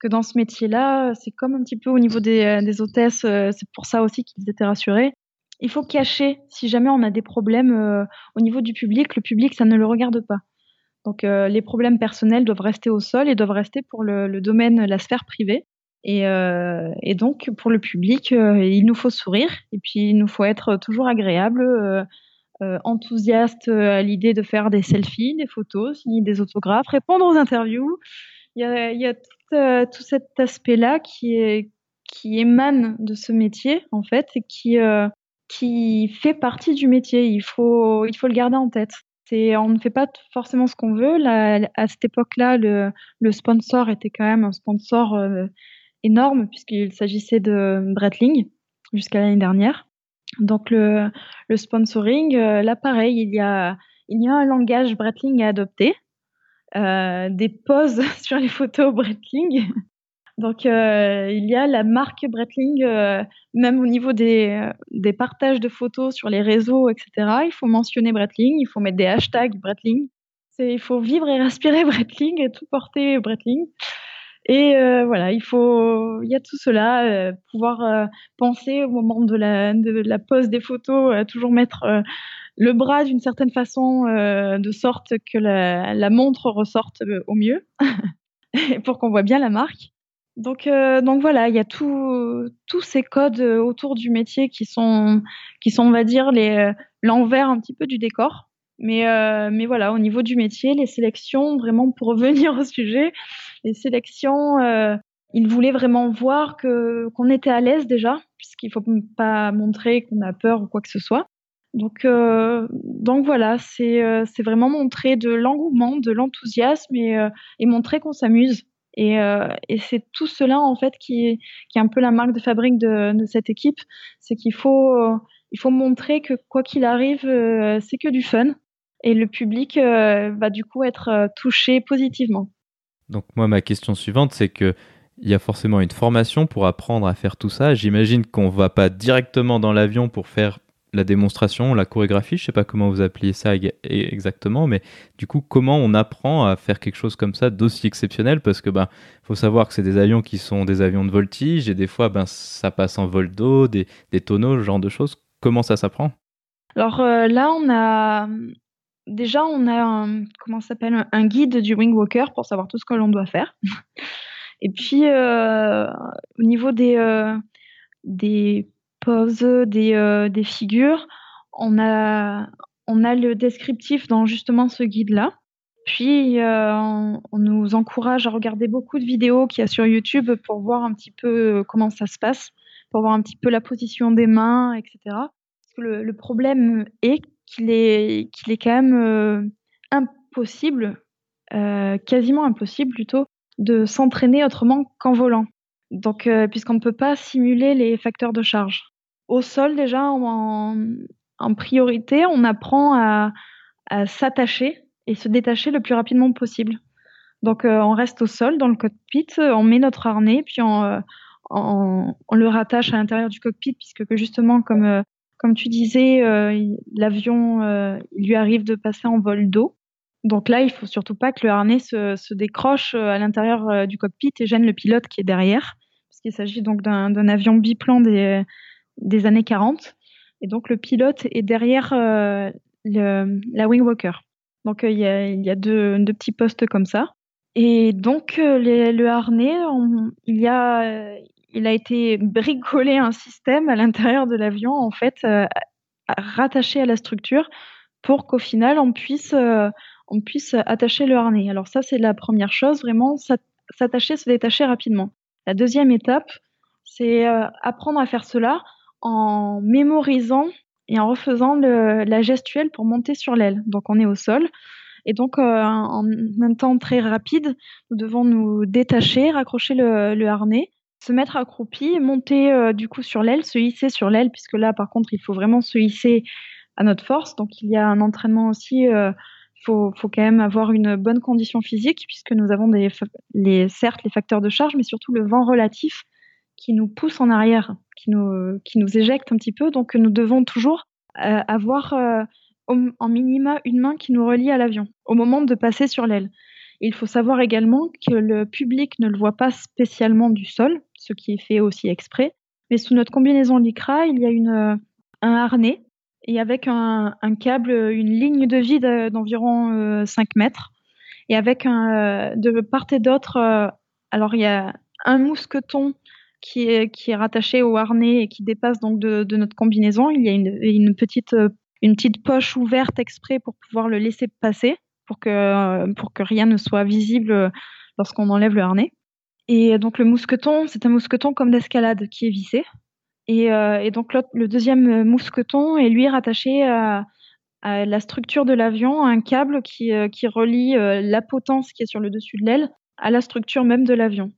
que dans ce métier-là, c'est comme un petit peu au niveau des, des hôtesses, c'est pour ça aussi qu'ils étaient rassurés. Il faut cacher si jamais on a des problèmes au niveau du public, le public, ça ne le regarde pas. Donc les problèmes personnels doivent rester au sol et doivent rester pour le, le domaine, la sphère privée. Et, euh, et, donc, pour le public, euh, il nous faut sourire et puis il nous faut être toujours agréable, euh, euh enthousiaste à l'idée de faire des selfies, des photos, signer des autographes, répondre aux interviews. Il y a, il y a tout, cet aspect-là qui, émane de ce métier, en fait, et qui, qui fait partie du métier. Il faut, le garder en tête. On ne fait pas forcément ce qu'on veut. À cette époque-là, le, sponsor était quand même un sponsor énorme puisqu'il s'agissait de Breitling jusqu'à l'année dernière. Donc le, sponsoring, euh, là pareil, il y a il y a un langage Breitling à adopter, euh, des poses [LAUGHS] sur les photos Breitling. Donc euh, il y a la marque Breitling, euh, même au niveau des, partages de photos sur les réseaux, etc. Il faut mentionner Breitling, il faut mettre des hashtags Breitling. Il faut vivre et respirer [LAUGHS] Breitling et tout porter Breitling. Et euh, voilà, il faut, y a tout cela, euh, pouvoir euh, penser au moment de la, de la pose des photos, toujours mettre le bras d'une certaine façon, de sorte que la, montre ressorte au mieux, [LAUGHS] pour qu'on voit bien la marque. Donc, donc voilà, il y a tous ces codes autour du métier qui sont, qui sont, on va dire, l'envers un petit peu du décor. Mais, euh, mais voilà, au niveau du métier, les sélections, vraiment pour revenir [LAUGHS] au sujet, les sélections, euh, ils voulaient vraiment voir que qu'on était à l'aise déjà, puisqu'il faut pas montrer qu'on a peur ou quoi que ce soit. Donc, euh, donc voilà, c'est euh, vraiment montrer de l'engouement, de l'enthousiasme et, euh, montrer qu'on s'amuse. Et, euh, et c'est tout cela en fait qui est, qui est un peu la marque de fabrique de, de cette équipe, c'est qu'il faut il faut montrer que quoi qu'il arrive, c'est que du fun et le public va du coup être touché positivement.
Donc moi, ma question suivante, c'est que il y a forcément une formation pour apprendre à faire tout ça. J'imagine qu'on ne va pas directement dans l'avion pour faire la démonstration, la chorégraphie, je ne sais pas comment vous appelez ça exactement, mais du coup, comment on apprend à faire quelque chose comme ça d'aussi exceptionnel? Parce que ben, faut savoir que c'est des avions qui sont des avions de voltige et des fois, ben, ça passe en vol d'eau, des, des, tonneaux, ce genre de choses. Comment ça s'apprend?
Alors euh, là, on a déjà, on a un, comment s'appelle un guide du wing walker pour savoir tout ce que l'on doit faire. [LAUGHS] Et puis, euh, au niveau des, euh, des poses, des, euh, des figures, on a, on a le descriptif dans justement ce guide-là. Puis, on, on, nous encourage à regarder beaucoup de vidéos qu'il y a sur YouTube pour voir un petit peu comment ça se passe, pour voir un petit peu la position des mains, etc. Le, problème est qu'il est, est quand même euh, impossible, euh, quasiment impossible plutôt, de s'entraîner autrement qu'en volant. Donc, euh, puisqu'on ne peut pas simuler les facteurs de charge. Au sol, déjà, en, priorité, on apprend à, s'attacher et se détacher le plus rapidement possible. Donc, euh, on reste au sol dans le cockpit, on met notre harnais, puis on, on, le rattache à l'intérieur du cockpit, puisque justement, comme comme tu disais, euh, l'avion, euh, il lui arrive de passer en vol d'eau. Donc là, il faut surtout pas que le harnais se, se décroche euh, à l'intérieur du cockpit et gêne le pilote qui est derrière, parce qu'il s'agit donc d'un avion biplan des, des années 40. Et donc le pilote est derrière le, la wing walker. Donc il y a, il y a deux, petits postes comme ça. Et donc les, le harnais, il a il a été bricolé un système à l'intérieur de l'avion, en fait, euh, rattaché à la structure pour qu'au final, on puisse, euh, on puisse attacher le harnais. Alors ça, c'est la première chose, vraiment s'attacher, se détacher rapidement. La deuxième étape, c'est euh, apprendre à faire cela en mémorisant et en refaisant la gestuelle pour monter sur l'aile. Donc on est au sol. Et donc, euh, en un temps très rapide, nous devons nous détacher, raccrocher le, harnais se mettre accroupi, monter euh, du coup sur l'aile, se hisser sur l'aile, puisque là par contre il faut vraiment se hisser à notre force. Donc il y a un entraînement aussi, il faut, faut, quand même avoir une bonne condition physique, puisque nous avons certes les facteurs de charge, mais surtout le vent relatif qui nous pousse en arrière, qui nous, qui éjecte un petit peu. Donc nous devons toujours avoir en minima une main qui nous relie à l'avion au moment de passer sur l'aile. Il faut savoir également que le public ne le voit pas spécialement du sol, ce qui est fait aussi exprès, mais sous notre combinaison Lycra, il y a euh, un harnais et avec un, câble, une ligne de vide d'environ 5 euh, mètres et avec de part et d'autre, euh, alors il y a un mousqueton qui est, rattaché au harnais et qui dépasse donc de, notre combinaison. Il y a une, petite une petite poche ouverte exprès pour pouvoir le laisser passer, pour que, pour que rien ne soit visible lorsqu'on enlève le harnais. Et donc le mousqueton, c'est un mousqueton comme d'escalade qui est vissé. Et, euh, donc le deuxième mousqueton est lui rattaché à, à la structure de l'avion, un câble qui, euh, relie euh, la potence qui est sur le dessus de l'aile à la structure même de l'avion.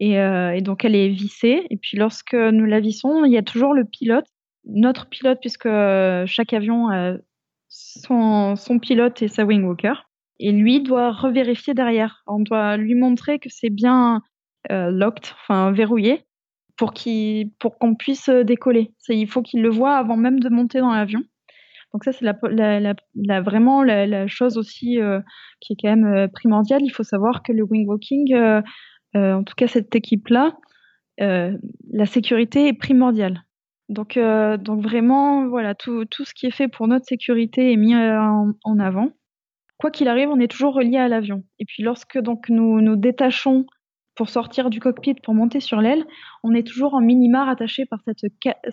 Et, et, donc elle est vissée. Et puis lorsque nous la vissons, il y a toujours le pilote notre pilote, puisque euh, chaque avion a son, pilote et sa wing walker. Et lui doit revérifier derrière. On doit lui montrer que c'est bien euh, locked, enfin verrouillé, pour qu'on puisse décoller. il faut qu'il le voit avant même de monter dans l'avion. Donc ça c'est vraiment la, chose aussi euh, qui est quand même primordiale. Il faut savoir que le wing walking, en tout cas cette équipe là, la sécurité est primordiale. Donc, euh, donc vraiment, voilà, tout, tout, ce qui est fait pour notre sécurité est mis euh, en, avant. Quoi qu'il arrive, on est toujours relié à l'avion. Et puis lorsque donc nous nous détachons pour sortir du cockpit, pour monter sur l'aile, on est toujours en minima rattaché par cette,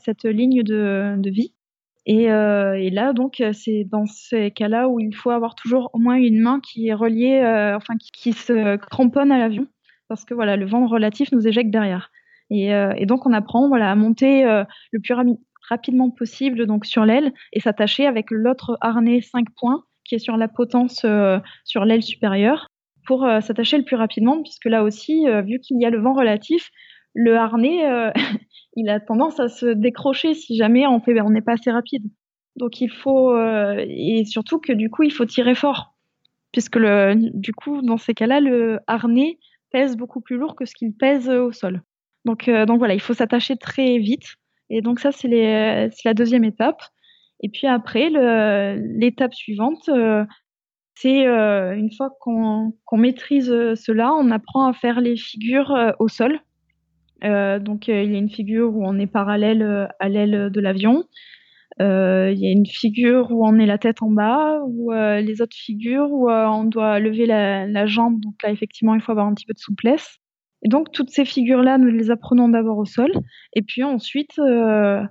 cette ligne de, de vie. Et, euh, là, donc, c'est dans ces cas-là où il faut avoir toujours au moins une main qui est reliée, euh, enfin, qui, qui, se cramponne à l'avion, parce que voilà, le vent relatif nous éjecte derrière. Euh, et, donc on apprend voilà, à monter euh, le plus rapidement possible donc sur l'aile et s'attacher avec l'autre harnais 5 points qui est sur la potence euh, sur l'aile supérieure pour s'attacher le plus rapidement puisque là aussi vu qu'il y a le vent relatif le harnais [LAUGHS] il a tendance à se décrocher si jamais on fait on n'est pas assez rapide donc il faut et surtout que du coup il faut tirer fort puisque le, du coup dans ces cas-là le harnais beaucoup plus lourd que ce qu'il pèse au sol donc, euh, donc voilà, il faut s'attacher très vite. Et donc ça, c'est la deuxième étape. Et puis après, l'étape suivante, euh, c'est euh, une fois qu'on maîtrise cela, on apprend à faire les figures au sol. donc il y a une figure où on est parallèle à l'aile de l'avion. Il y a une figure où on est la tête en bas, ou les autres figures où on doit lever la, la, jambe. Donc là, effectivement, il faut avoir un petit peu de souplesse. Et donc, toutes ces figures-là, nous les apprenons d'abord au sol. Et puis ensuite, euh,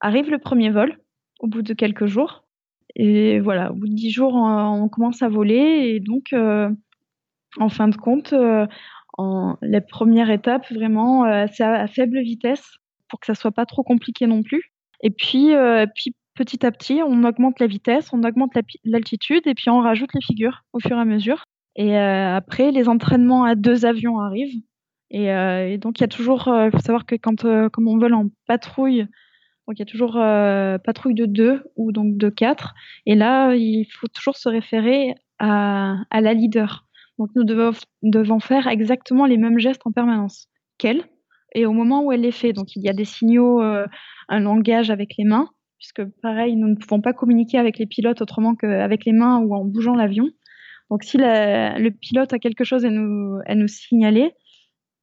arrive le premier vol, au bout de quelques jours. Et voilà, au bout de dix jours, on, commence à voler. Et donc, euh, en fin de compte, euh, en, les premières étapes, vraiment, c'est à, faible vitesse pour que ça soit pas trop compliqué non plus. Et puis, puis petit à petit, on augmente la vitesse, on augmente l'altitude et puis on rajoute les figures au fur et à mesure. Et après, les entraînements à deux avions arrivent. Euh, et, donc, il y a toujours, il euh, faut savoir que quand euh, comme on vole en patrouille, donc il y a toujours patrouille de 2 ou donc de 4. Et là, il faut toujours se référer à, la leader. Donc nous devons, devons, faire exactement les mêmes gestes en permanence qu'elle et au moment où elle les fait. Donc il y a des signaux, un langage avec les mains, puisque pareil, nous ne pouvons pas communiquer avec les pilotes autrement qu'avec les mains ou en bougeant l'avion. Donc si le pilote a quelque chose à nous, signaler,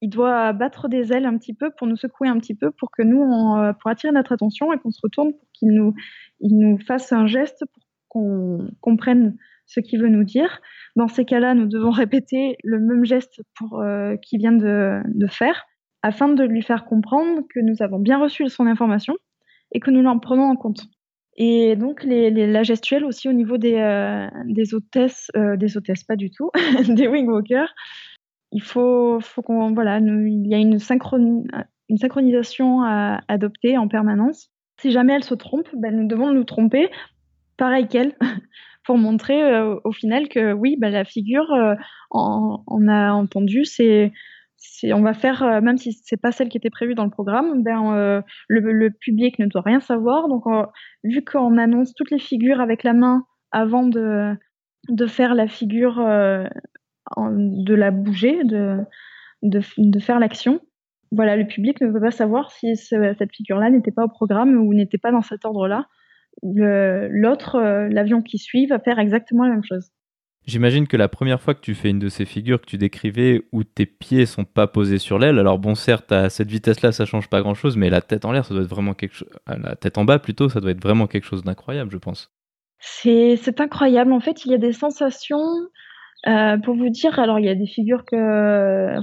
il doit battre des ailes un petit peu pour nous secouer un petit peu pour que nous, euh, pour attirer notre attention et qu'on se retourne pour qu'il nous, il nous fasse un geste pour qu'on comprenne ce qu'il veut nous dire. Dans ces cas-là, nous devons [LAUGHS] répéter le même geste pour euh, qu'il vient de, faire afin de lui faire comprendre que nous avons bien reçu son information et que nous l'en prenons en compte. Et donc la gestuelle aussi au niveau des, euh, des hôtesses, euh, des hôtesses pas du tout, [LAUGHS] des wing walkers, il faut, faut qu'on voilà, il y a une, synchronisation à adopter en permanence. Si jamais elle se trompe, ben, nous devons nous tromper pareil qu'elle [LAUGHS] pour montrer euh, au final que oui, ben, la figure, euh, on, a entendu, c'est on va faire, même si c'est pas celle qui était prévue dans le programme, ben, le, public ne doit rien savoir. Donc, vu qu'on annonce toutes les figures avec la main avant de, faire la figure, de la bouger, de, faire l'action, voilà, le public ne peut pas savoir si cette figure-là n'était pas au programme ou n'était pas dans cet ordre-là. L'autre, euh, l'avion qui suit, va faire exactement la même chose.
J'imagine que la première fois que tu fais une de ces figures que tu décrivais où tes pieds sont pas posés sur l'aile, alors bon certes à cette vitesse-là ça change pas grand-chose, mais la tête en l'air ça doit être vraiment quelque chose, la tête en bas plutôt ça doit être vraiment quelque chose d'incroyable je pense.
C'est incroyable en fait il y a des sensations euh, pour vous dire alors il y a des figures que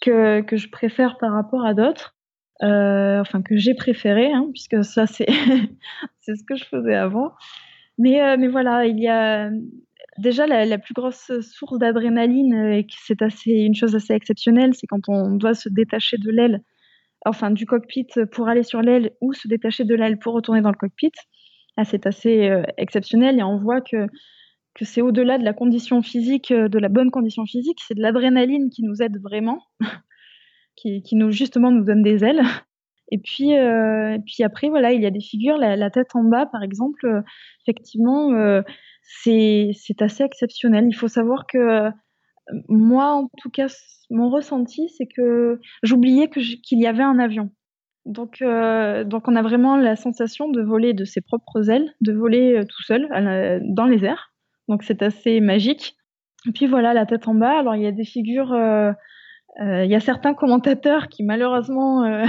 que, je préfère par rapport à d'autres. Euh, enfin que j'ai préféré, hein, puisque ça [LAUGHS] c'est ce que je faisais avant. Mais euh, mais voilà, il y a déjà la, plus grosse source d'adrénaline euh, et c'est assez une chose assez exceptionnelle, c'est quand on doit se détacher de l'aile, enfin du cockpit pour aller sur l'aile ou se détacher de l'aile pour retourner dans le cockpit. Là, c'est assez exceptionnel et on voit que que c'est au-delà de la condition physique, euh, de la bonne condition physique, c'est de l'adrénaline qui nous aide vraiment, [LAUGHS] qui, nous justement nous donne des ailes. Et puis, euh, puis après, voilà, il y a des figures, la, tête en bas, par exemple, euh, effectivement, c'est assez exceptionnel. Il faut savoir que moi, en tout cas, mon ressenti, c'est que j'oubliais qu'il y avait un avion. Donc, donc, on a vraiment la sensation de voler de ses propres ailes, de voler tout seul dans les airs donc c'est assez magique. Et puis voilà, la tête en bas. Alors il y a des figures, euh, euh, il y a certains commentateurs qui malheureusement, euh,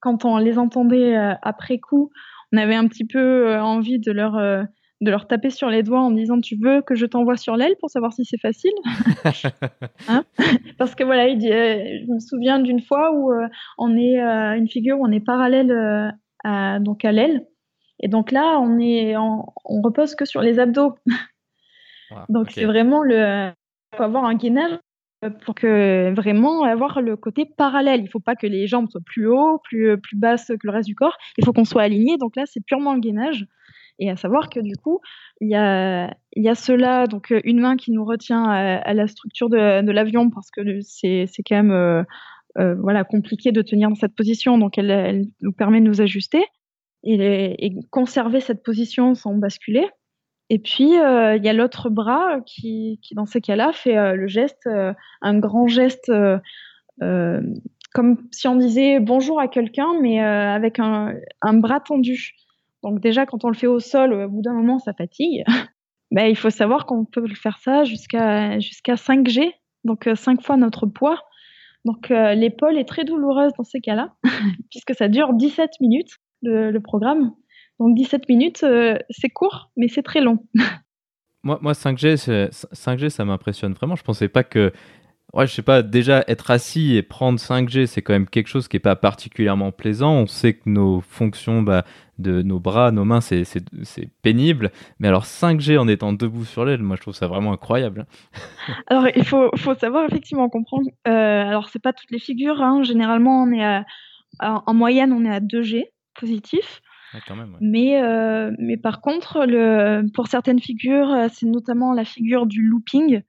quand on les entendait après coup, on avait un petit peu envie de leur de leur taper sur les doigts en disant tu veux que je t'envoie sur l'aile pour savoir si c'est facile? [LAUGHS] Hein? Parce que voilà je me souviens d'une fois où on est une figure où on est parallèle à, donc à l'aile. Et donc là, on est, on, repose que sur les abdos. donc c'est vraiment le, faut avoir un gainage pour que vraiment avoir le côté parallèle. Il faut pas que les jambes soient plus haut, plus plus basses que le reste du corps. Il faut qu'on soit aligné. Donc là, c'est purement le gainage. Et à savoir que du coup, il y a, y a cela, donc une main qui nous retient à, la structure de, l'avion parce que c'est, quand même euh, euh, voilà compliqué de tenir dans cette position. Donc elle, elle nous permet de nous ajuster et, conserver cette position sans basculer. Et puis, euh, il y a l'autre bras qui, qui, dans ces cas-là, fait euh, le geste, euh, un grand geste, comme si on disait bonjour à quelqu'un, mais avec un, bras tendu. Donc déjà, quand on le fait au sol, au bout d'un moment, ça fatigue. [LAUGHS] ben, il faut savoir qu'on peut faire ça jusqu'à jusqu'à 5G, donc 5 fois notre poids. Donc l'épaule est très douloureuse dans ces cas-là, [LAUGHS] puisque ça dure 17 minutes le, programme. Donc 17 minutes, euh, c'est court, mais c'est très long. [LAUGHS]
moi, moi 5G, 5G, ça m'impressionne vraiment. Je pensais pas que. Ouais, je sais pas, déjà être assis et prendre 5G, c'est quand même quelque chose qui n'est pas particulièrement plaisant. On sait que nos fonctions bah, de nos bras, nos mains, c'est pénible. Mais alors 5G en étant debout sur l'aile, moi je trouve ça vraiment incroyable. [LAUGHS]
alors il faut, faut savoir effectivement comprendre. Euh, alors c'est pas toutes les figures. Hein. Généralement, on est à, en moyenne, on est à 2G positif. Mais, euh, mais par contre, pour certaines figures, euh, c'est notamment la figure du looping.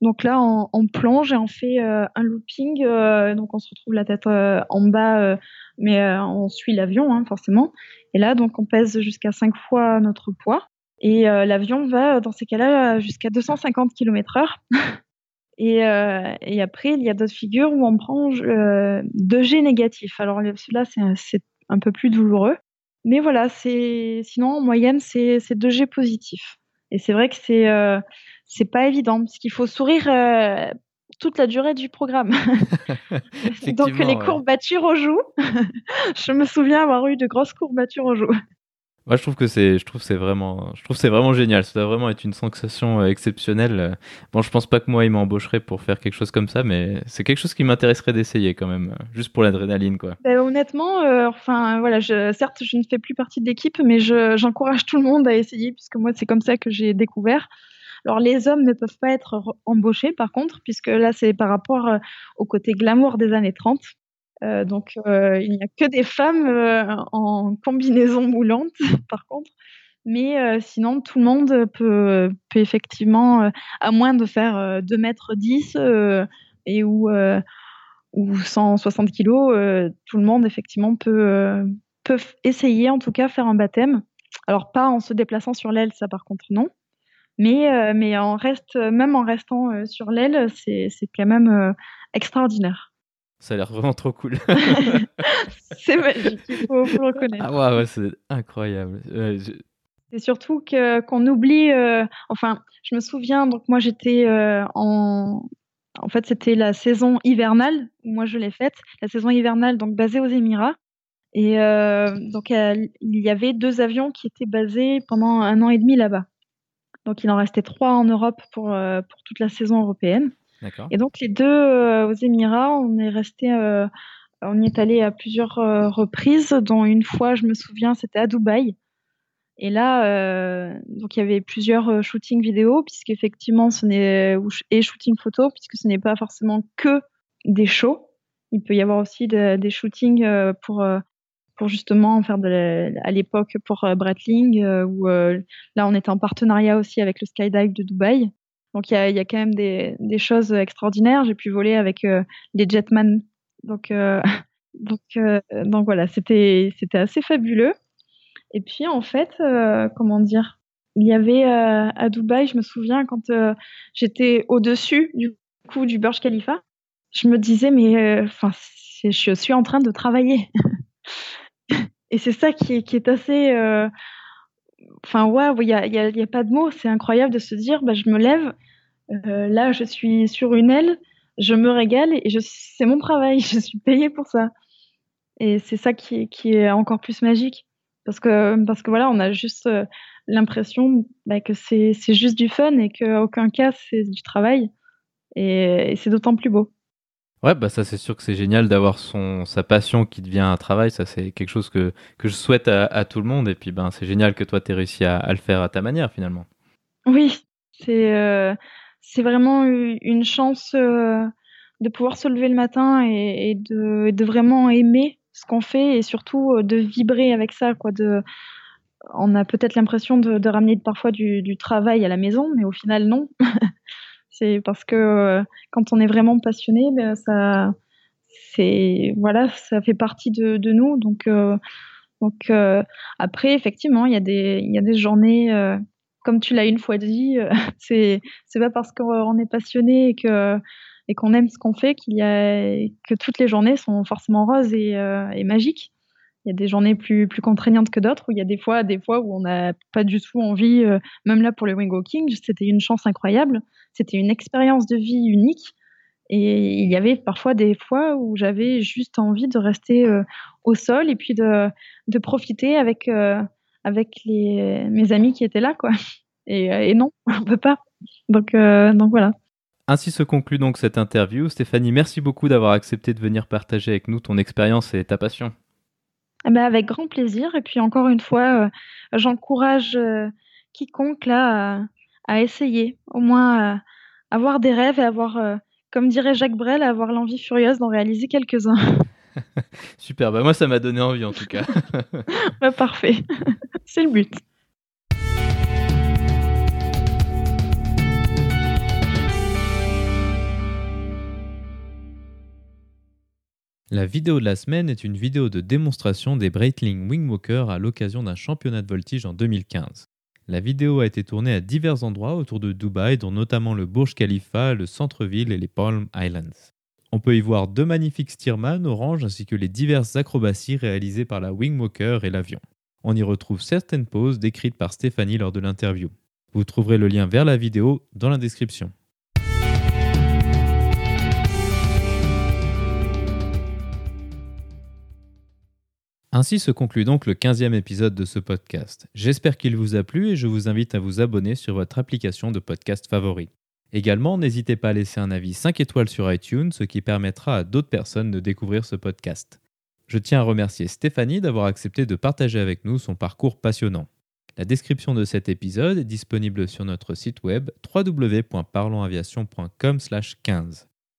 Donc là, on, plonge et on fait euh, un looping. donc on se retrouve la tête en bas, mais on suit l'avion, hein, forcément. Et là, donc on pèse jusqu'à 5 fois notre poids. Et l'avion va, dans ces cas-là, jusqu'à 250 km/h. [LAUGHS] et, après, il y a d'autres figures où on prend 2G négatif. Alors celui-là, c'est un peu plus douloureux. Mais voilà, c'est sinon en moyenne c'est 2G positif. Et c'est vrai que c'est euh, c'est pas évident parce qu'il faut sourire euh, toute la durée du programme. [LAUGHS] Donc les courbatures aux joues, [LAUGHS] je me souviens avoir eu de grosses courbatures aux joues.
Moi, je trouve que c'est, je trouve c'est vraiment, je trouve c'est vraiment génial. Ça doit vraiment être une sensation euh, exceptionnelle. Bon, je pense pas que moi, il m'embaucherait pour faire quelque chose comme ça, mais c'est quelque chose qui m'intéresserait d'essayer quand même, euh, juste pour l'adrénaline, quoi.
Ben, honnêtement, euh, enfin, voilà, certes, je ne fais plus partie de l'équipe, mais je, j'encourage tout le monde à essayer, puisque moi, c'est comme ça que j'ai découvert. Alors, les hommes ne peuvent pas être embauchés, par contre, puisque là, c'est par rapport au côté glamour des années 30. Euh, donc, euh, il n'y a que des femmes euh, en combinaison moulante, [LAUGHS] par contre. Mais sinon, tout le monde peut, effectivement, à moins de faire 2 mètres 10, et où, où 160 kilos, tout le monde effectivement peut, peut essayer en tout cas faire un baptême. Alors pas en se déplaçant sur l'aile, ça par contre non. Mais, mais en reste, même en restant sur l'aile, c'est quand même extraordinaire.
Ça a l'air vraiment trop cool. [LAUGHS] [LAUGHS]
c'est magique, il faut, le reconnaître.
Ah ouais, c'est incroyable.
C'est surtout que qu'on oublie. Euh, enfin, je me souviens. Donc moi, j'étais euh, en. En fait, c'était la saison hivernale où moi je l'ai faite. La saison hivernale, donc basée aux Émirats. Et euh, donc il y avait deux avions qui étaient basés pendant un an et demi là-bas. Donc il en restait trois en Europe pour pour toute la saison européenne. Et donc les deux euh, aux Émirats, on est resté, euh, on y est allé à plusieurs euh, reprises, dont une fois, je me souviens, c'était à Dubaï. Et là, donc il y avait plusieurs shootings vidéo, puisqu'effectivement, ce n'est et shooting photo, puisque ce n'est pas forcément que des shows. Il peut y avoir aussi des shootings pour pour justement faire de à l'époque pour Breitling, où là on était en partenariat aussi avec le skydive de Dubaï. Donc il y a, quand même des, choses extraordinaires. J'ai pu voler avec euh, des Jetman. Donc, euh, [LAUGHS] euh, voilà, c'était assez fabuleux. Et puis en fait, comment dire, il y avait à Dubaï, je me souviens quand j'étais au-dessus du coup du Burj Khalifa, je me disais mais enfin je suis en train de travailler. [LAUGHS] Et c'est ça qui est assez enfin ouais, il n'y a, pas de mots. C'est incroyable de se dire, bah, je me lève, euh, là je suis sur une aile, je me régale et c'est mon travail, [LAUGHS] je suis payée pour ça. Et c'est ça qui, est encore plus magique. Parce que, voilà, on a juste euh, l'impression bah, que c'est juste du fun et qu'à aucun cas c'est du travail. Et, c'est d'autant plus beau.
Ouais, bah ça c'est sûr que c'est génial d'avoir son sa passion qui devient un travail. Ça c'est quelque chose que, que je souhaite à, tout le monde. Et puis ben c'est génial que toi tu aies réussi à, le faire à ta manière finalement.
Oui, c'est euh, c'est vraiment une chance euh, de pouvoir se lever le matin et, de, de, vraiment aimer ce qu'on fait et surtout euh, de vibrer avec ça. Quoi, on a peut-être l'impression de, de, ramener parfois du, du, travail à la maison, mais au final, non. [LAUGHS] c'est parce que quand on est vraiment passionné, ben, ça, c'est voilà, ça fait partie de, de nous. Donc, donc après, effectivement, il y a des il y a des journées, comme tu l'as une fois dit, [LAUGHS] c'est c'est pas parce qu'on est passionné et que et qu'on aime ce qu'on fait qu'il y a que toutes les journées sont forcément roses et, et magiques. Il y a des journées plus, plus contraignantes que d'autres, où il y a des fois, des fois où on n'a pas du tout envie, même là pour le wing walking, c'était une chance incroyable. C'était une expérience de vie unique. Et il y avait parfois des fois où j'avais juste envie de rester euh, au sol et puis de, de profiter avec, euh, avec les, mes amis qui étaient là. Quoi. Et, euh, non, on peut pas. Donc, donc voilà.
Ainsi se conclut donc cette interview. Stéphanie, merci beaucoup d'avoir accepté de venir partager avec nous ton expérience et ta passion.
Eh ben avec grand plaisir. Et puis encore une fois, j'encourage quiconque là à, à, essayer, au moins avoir des rêves et avoir comme dirait Jacques Brel, avoir l'envie furieuse d'en réaliser quelques-uns. [LAUGHS]
Super, bah moi ça m'a donné envie en tout cas. [LAUGHS]
bah, parfait, [LAUGHS] c'est le but.
La vidéo de la semaine est une vidéo de démonstration des Breitling Wingwalker à l'occasion d'un championnat de voltige en 2015. La vidéo a été tournée à divers endroits autour de Dubaï, dont notamment le Burj Khalifa, le centre-ville et les Palm Islands. On peut y voir deux magnifiques Stearman orange ainsi que les diverses acrobaties réalisées par la Wingwalker et l'avion. On y retrouve certaines poses décrites par Stéphanie lors de l'interview. Vous trouverez le lien vers la vidéo dans la description. Ainsi se conclut donc le 15e épisode de ce podcast. J'espère qu'il vous a plu et je vous invite à vous abonner sur votre application de podcast favori. Également, n'hésitez pas à laisser un avis 5 étoiles sur iTunes, ce qui permettra à d'autres personnes de découvrir ce podcast. Je tiens à remercier Stéphanie d'avoir accepté de partager avec nous son parcours passionnant. La description de cet épisode est disponible sur notre site web www.parlonsaviation.com/15.